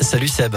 Salut Seb.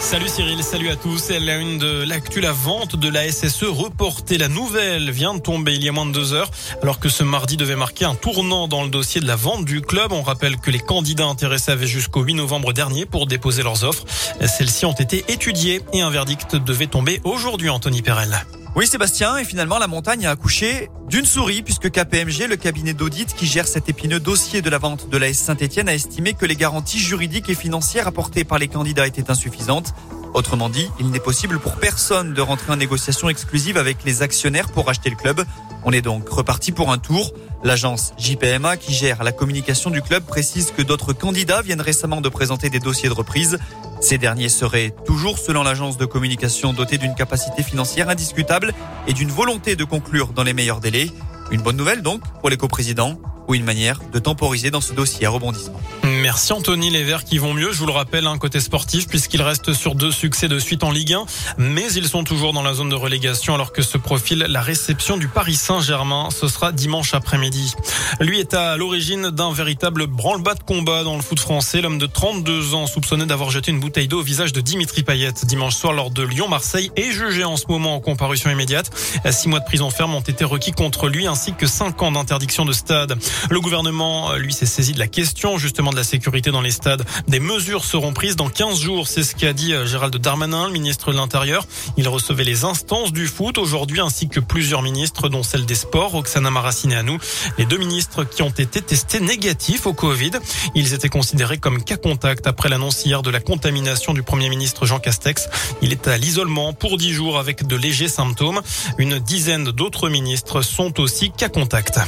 Salut Cyril, salut à tous. Elle a une de l'actu, la vente de la SSE reportée. La nouvelle vient de tomber il y a moins de deux heures, alors que ce mardi devait marquer un tournant dans le dossier de la vente du club. On rappelle que les candidats intéressés avaient jusqu'au 8 novembre dernier pour déposer leurs offres. Celles-ci ont été étudiées et un verdict devait tomber aujourd'hui, Anthony Perel. Oui Sébastien, et finalement la montagne a accouché d'une souris puisque KPMG, le cabinet d'audit qui gère cet épineux dossier de la vente de la S Saint-Etienne, a estimé que les garanties juridiques et financières apportées par les candidats étaient insuffisantes. Autrement dit, il n'est possible pour personne de rentrer en négociation exclusive avec les actionnaires pour acheter le club. On est donc reparti pour un tour. L'agence JPMA qui gère la communication du club précise que d'autres candidats viennent récemment de présenter des dossiers de reprise. Ces derniers seraient toujours, selon l'agence de communication, dotés d'une capacité financière indiscutable et d'une volonté de conclure dans les meilleurs délais. Une bonne nouvelle donc pour les coprésidents ou une manière de temporiser dans ce dossier à rebondissement. Merci Anthony, les Verts qui vont mieux, je vous le rappelle, un hein, côté sportif puisqu'ils restent sur deux succès de suite en Ligue 1, mais ils sont toujours dans la zone de relégation alors que se profile la réception du Paris Saint-Germain. Ce sera dimanche après-midi. Lui est à l'origine d'un véritable branle-bas de combat dans le foot français. L'homme de 32 ans soupçonné d'avoir jeté une bouteille d'eau au visage de Dimitri Payet dimanche soir lors de Lyon-Marseille est jugé en ce moment en comparution immédiate. Six mois de prison ferme ont été requis contre lui ainsi que cinq ans d'interdiction de stade. Le gouvernement, lui, s'est saisi de la question justement de la sécurité dans les stades. Des mesures seront prises dans 15 jours, c'est ce qu'a dit euh, Gérald Darmanin, le ministre de l'Intérieur. Il recevait les instances du foot aujourd'hui ainsi que plusieurs ministres dont celle des sports, Oksana Maracineanu. à nous. Les deux ministres qui ont été testés négatifs au Covid. Ils étaient considérés comme cas contact après l'annonce hier de la contamination du Premier ministre Jean Castex. Il est à l'isolement pour 10 jours avec de légers symptômes. Une dizaine d'autres ministres sont aussi cas contact.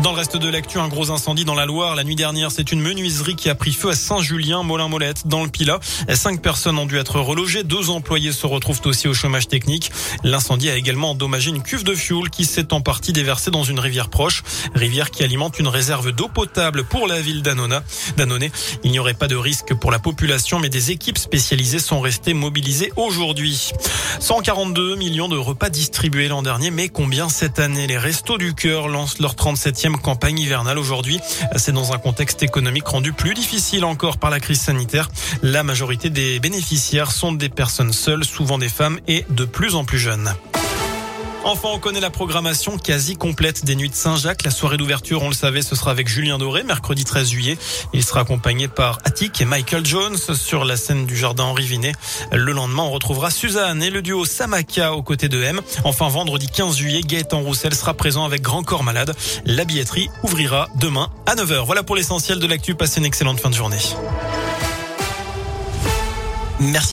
Dans le reste de l'actu, un gros incendie dans la Loire. La nuit dernière, c'est une menuiserie qui a pris feu à Saint-Julien, Molin-Molette, dans le Pilat. Cinq personnes ont dû être relogées. Deux employés se retrouvent aussi au chômage technique. L'incendie a également endommagé une cuve de fioul qui s'est en partie déversée dans une rivière proche. Rivière qui alimente une réserve d'eau potable pour la ville d'Annona. D'Annonay. Il n'y aurait pas de risque pour la population, mais des équipes spécialisées sont restées mobilisées aujourd'hui. 142 millions de repas distribués l'an dernier, mais combien cette année? Les Restos du Cœur lancent leur 37e campagne hivernale aujourd'hui. C'est dans un contexte économique rendu plus difficile encore par la crise sanitaire. La majorité des bénéficiaires sont des personnes seules, souvent des femmes et de plus en plus jeunes. Enfin, on connaît la programmation quasi complète des Nuits de Saint-Jacques. La soirée d'ouverture, on le savait, ce sera avec Julien Doré, mercredi 13 juillet. Il sera accompagné par Attic et Michael Jones sur la scène du jardin Henri Vinet. Le lendemain, on retrouvera Suzanne et le duo Samaka aux côtés de M. Enfin, vendredi 15 juillet, Gaëtan Roussel sera présent avec Grand Corps Malade. La billetterie ouvrira demain à 9h. Voilà pour l'essentiel de l'actu. Passez une excellente fin de journée. Merci.